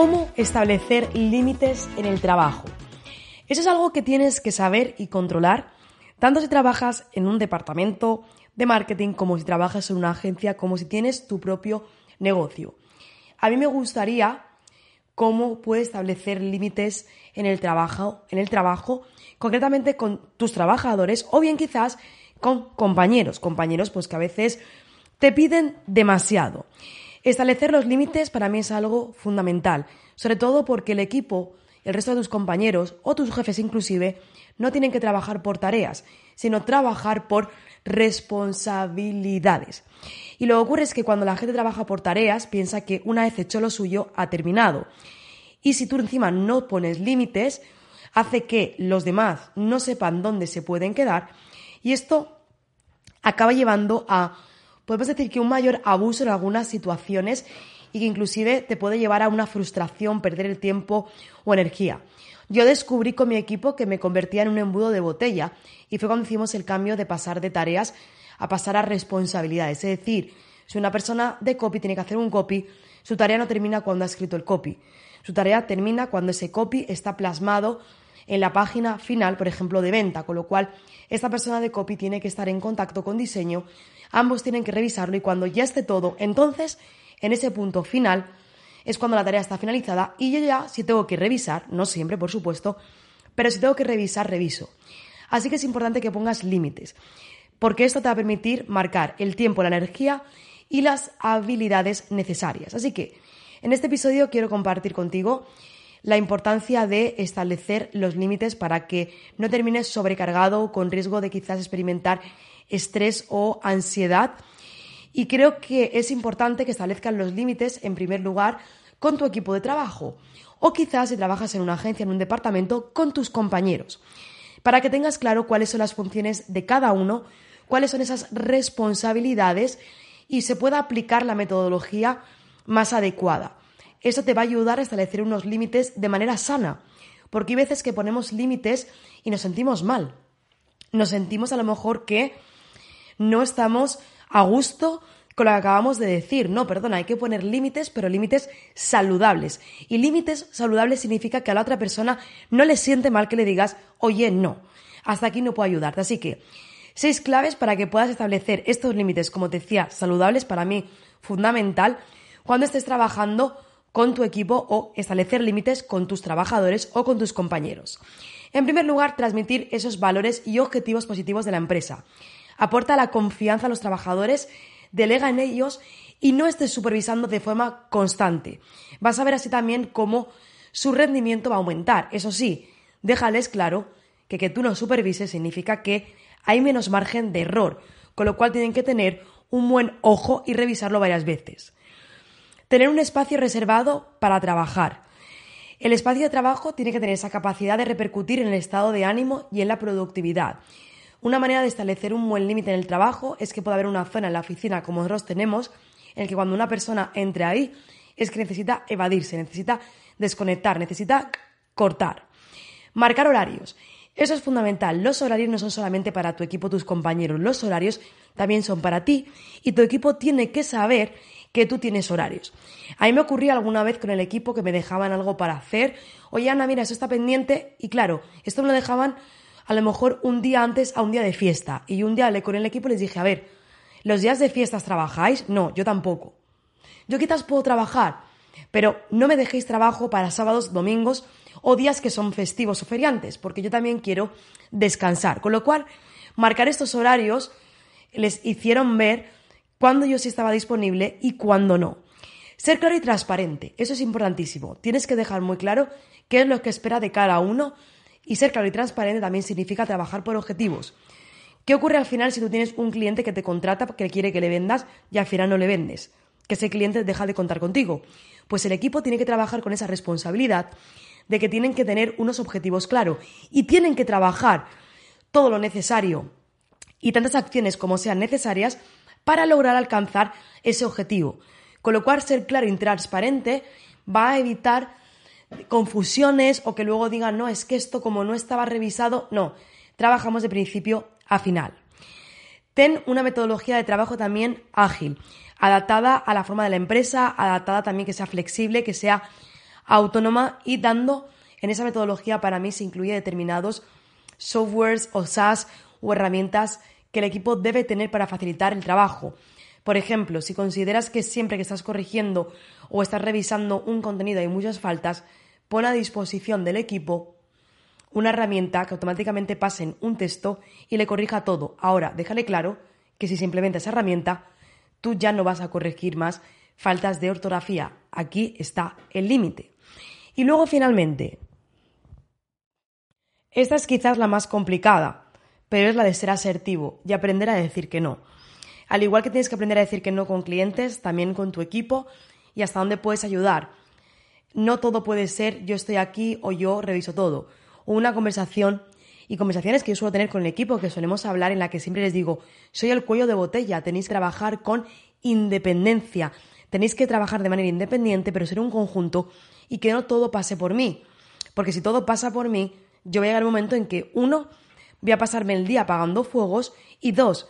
¿Cómo establecer límites en el trabajo? Eso es algo que tienes que saber y controlar, tanto si trabajas en un departamento de marketing como si trabajas en una agencia, como si tienes tu propio negocio. A mí me gustaría cómo puedes establecer límites en el trabajo, en el trabajo, concretamente con tus trabajadores o bien quizás con compañeros, compañeros pues que a veces te piden demasiado. Establecer los límites para mí es algo fundamental, sobre todo porque el equipo, el resto de tus compañeros o tus jefes inclusive, no tienen que trabajar por tareas, sino trabajar por responsabilidades. Y lo que ocurre es que cuando la gente trabaja por tareas, piensa que una vez hecho lo suyo, ha terminado. Y si tú encima no pones límites, hace que los demás no sepan dónde se pueden quedar y esto acaba llevando a, podemos decir que un mayor abuso en algunas situaciones y que inclusive te puede llevar a una frustración, perder el tiempo o energía. Yo descubrí con mi equipo que me convertía en un embudo de botella y fue cuando hicimos el cambio de pasar de tareas a pasar a responsabilidades. Es decir, si una persona de copy tiene que hacer un copy, su tarea no termina cuando ha escrito el copy. Su tarea termina cuando ese copy está plasmado en la página final, por ejemplo, de venta, con lo cual esta persona de copy tiene que estar en contacto con diseño, ambos tienen que revisarlo y cuando ya esté todo, entonces, en ese punto final, es cuando la tarea está finalizada y yo ya, si tengo que revisar, no siempre, por supuesto, pero si tengo que revisar, reviso. Así que es importante que pongas límites porque esto te va a permitir marcar el tiempo, la energía y las habilidades necesarias. Así que en este episodio quiero compartir contigo la importancia de establecer los límites para que no termines sobrecargado con riesgo de quizás experimentar estrés o ansiedad. Y creo que es importante que establezcan los límites en primer lugar con tu equipo de trabajo o quizás si trabajas en una agencia, en un departamento, con tus compañeros, para que tengas claro cuáles son las funciones de cada uno cuáles son esas responsabilidades y se pueda aplicar la metodología más adecuada. Eso te va a ayudar a establecer unos límites de manera sana, porque hay veces que ponemos límites y nos sentimos mal. Nos sentimos a lo mejor que no estamos a gusto con lo que acabamos de decir. No, perdona, hay que poner límites, pero límites saludables. Y límites saludables significa que a la otra persona no le siente mal que le digas, oye, no, hasta aquí no puedo ayudarte. Así que Seis claves para que puedas establecer estos límites, como te decía, saludables para mí, fundamental, cuando estés trabajando con tu equipo o establecer límites con tus trabajadores o con tus compañeros. En primer lugar, transmitir esos valores y objetivos positivos de la empresa. Aporta la confianza a los trabajadores, delega en ellos y no estés supervisando de forma constante. Vas a ver así también cómo su rendimiento va a aumentar. Eso sí, déjales claro que que tú no supervises significa que hay menos margen de error, con lo cual tienen que tener un buen ojo y revisarlo varias veces. Tener un espacio reservado para trabajar. El espacio de trabajo tiene que tener esa capacidad de repercutir en el estado de ánimo y en la productividad. Una manera de establecer un buen límite en el trabajo es que pueda haber una zona en la oficina, como nosotros tenemos, en el que cuando una persona entre ahí es que necesita evadirse, necesita desconectar, necesita cortar. Marcar horarios. Eso es fundamental. Los horarios no son solamente para tu equipo, tus compañeros. Los horarios también son para ti y tu equipo tiene que saber que tú tienes horarios. A mí me ocurría alguna vez con el equipo que me dejaban algo para hacer. Oye, Ana, mira, eso está pendiente. Y claro, esto me lo dejaban a lo mejor un día antes a un día de fiesta. Y un día con el equipo les dije, a ver, ¿Los días de fiestas trabajáis? No, yo tampoco. Yo quizás puedo trabajar, pero no me dejéis trabajo para sábados, domingos o días que son festivos o feriantes, porque yo también quiero descansar. Con lo cual, marcar estos horarios les hicieron ver cuándo yo sí estaba disponible y cuándo no. Ser claro y transparente, eso es importantísimo. Tienes que dejar muy claro qué es lo que espera de cada uno y ser claro y transparente también significa trabajar por objetivos. ¿Qué ocurre al final si tú tienes un cliente que te contrata porque quiere que le vendas y al final no le vendes? Que ese cliente deja de contar contigo. Pues el equipo tiene que trabajar con esa responsabilidad de que tienen que tener unos objetivos claros y tienen que trabajar todo lo necesario y tantas acciones como sean necesarias para lograr alcanzar ese objetivo. Con lo cual, ser claro y transparente va a evitar confusiones o que luego digan, no, es que esto como no estaba revisado, no, trabajamos de principio a final. Ten una metodología de trabajo también ágil, adaptada a la forma de la empresa, adaptada también que sea flexible, que sea autónoma y dando en esa metodología para mí se incluye determinados softwares o SaaS o herramientas que el equipo debe tener para facilitar el trabajo. Por ejemplo, si consideras que siempre que estás corrigiendo o estás revisando un contenido hay muchas faltas, pon a disposición del equipo una herramienta que automáticamente pase un texto y le corrija todo. Ahora, déjale claro que si se implementa esa herramienta, tú ya no vas a corregir más faltas de ortografía. Aquí está el límite. Y luego, finalmente, esta es quizás la más complicada, pero es la de ser asertivo y aprender a decir que no. Al igual que tienes que aprender a decir que no con clientes, también con tu equipo y hasta dónde puedes ayudar. No todo puede ser yo estoy aquí o yo reviso todo. Una conversación y conversaciones que yo suelo tener con el equipo, que solemos hablar en la que siempre les digo, soy el cuello de botella, tenéis que trabajar con independencia, tenéis que trabajar de manera independiente, pero ser un conjunto y que no todo pase por mí. Porque si todo pasa por mí, yo voy a llegar al momento en que, uno, voy a pasarme el día apagando fuegos y dos,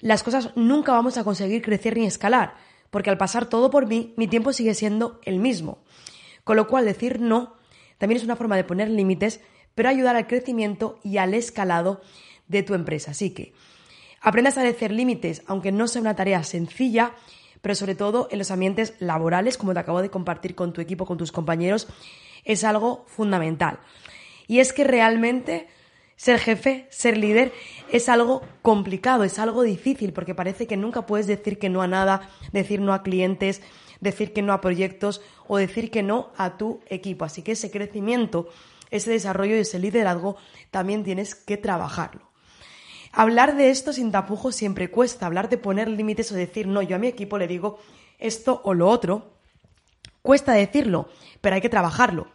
las cosas nunca vamos a conseguir crecer ni escalar, porque al pasar todo por mí, mi tiempo sigue siendo el mismo. Con lo cual, decir no también es una forma de poner límites, pero ayudar al crecimiento y al escalado de tu empresa. Así que aprenda a establecer límites, aunque no sea una tarea sencilla, pero sobre todo en los ambientes laborales, como te acabo de compartir con tu equipo, con tus compañeros, es algo fundamental. Y es que realmente ser jefe, ser líder, es algo complicado, es algo difícil, porque parece que nunca puedes decir que no a nada, decir no a clientes, decir que no a proyectos o decir que no a tu equipo. Así que ese crecimiento, ese desarrollo y ese liderazgo también tienes que trabajarlo. Hablar de esto sin tapujos siempre cuesta, hablar de poner límites o decir no, yo a mi equipo le digo esto o lo otro, cuesta decirlo, pero hay que trabajarlo.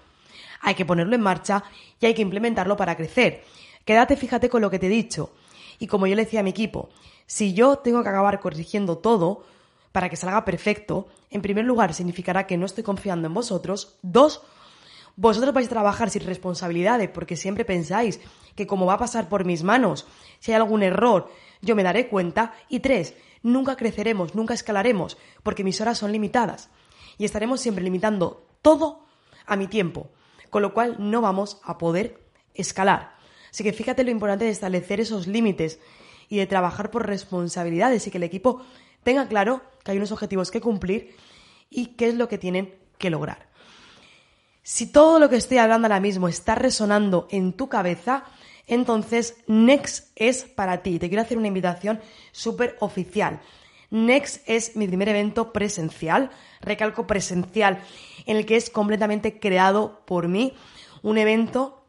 Hay que ponerlo en marcha y hay que implementarlo para crecer. Quédate, fíjate con lo que te he dicho. Y como yo le decía a mi equipo, si yo tengo que acabar corrigiendo todo para que salga perfecto, en primer lugar significará que no estoy confiando en vosotros. Dos, vosotros vais a trabajar sin responsabilidades porque siempre pensáis que como va a pasar por mis manos, si hay algún error, yo me daré cuenta. Y tres, nunca creceremos, nunca escalaremos porque mis horas son limitadas. Y estaremos siempre limitando todo a mi tiempo, con lo cual no vamos a poder escalar. Así que fíjate lo importante de establecer esos límites y de trabajar por responsabilidades y que el equipo tenga claro que hay unos objetivos que cumplir y qué es lo que tienen que lograr. Si todo lo que estoy hablando ahora mismo está resonando en tu cabeza, entonces Next es para ti. Te quiero hacer una invitación súper oficial. Next es mi primer evento presencial, recalco presencial, en el que es completamente creado por mí. Un evento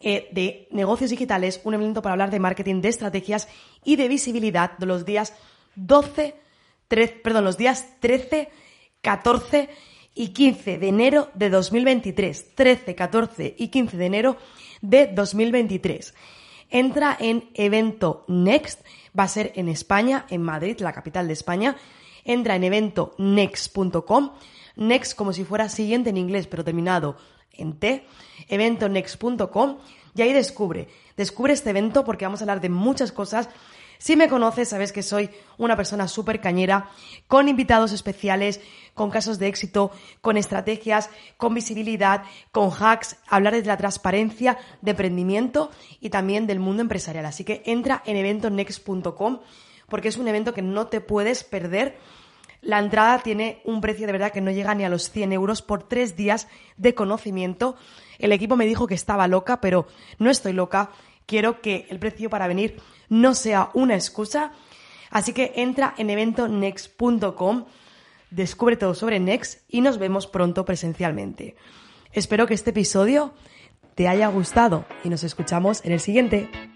eh, de negocios digitales, un evento para hablar de marketing, de estrategias y de visibilidad de los días 12, 13, perdón, los días 13, 14 y 15 de enero de 2023. 13, 14 y 15 de enero de 2023. Entra en evento Next, va a ser en España, en Madrid, la capital de España. Entra en eventonext.com, next como si fuera siguiente en inglés, pero terminado en T, eventonext.com y ahí descubre, descubre este evento porque vamos a hablar de muchas cosas. Si me conoces, sabes que soy una persona súper cañera, con invitados especiales, con casos de éxito, con estrategias, con visibilidad, con hacks, hablar de la transparencia, de emprendimiento y también del mundo empresarial. Así que entra en eventonext.com porque es un evento que no te puedes perder. La entrada tiene un precio de verdad que no llega ni a los 100 euros por tres días de conocimiento. El equipo me dijo que estaba loca, pero no estoy loca. Quiero que el precio para venir no sea una excusa. Así que entra en eventonext.com, descubre todo sobre Next y nos vemos pronto presencialmente. Espero que este episodio te haya gustado y nos escuchamos en el siguiente.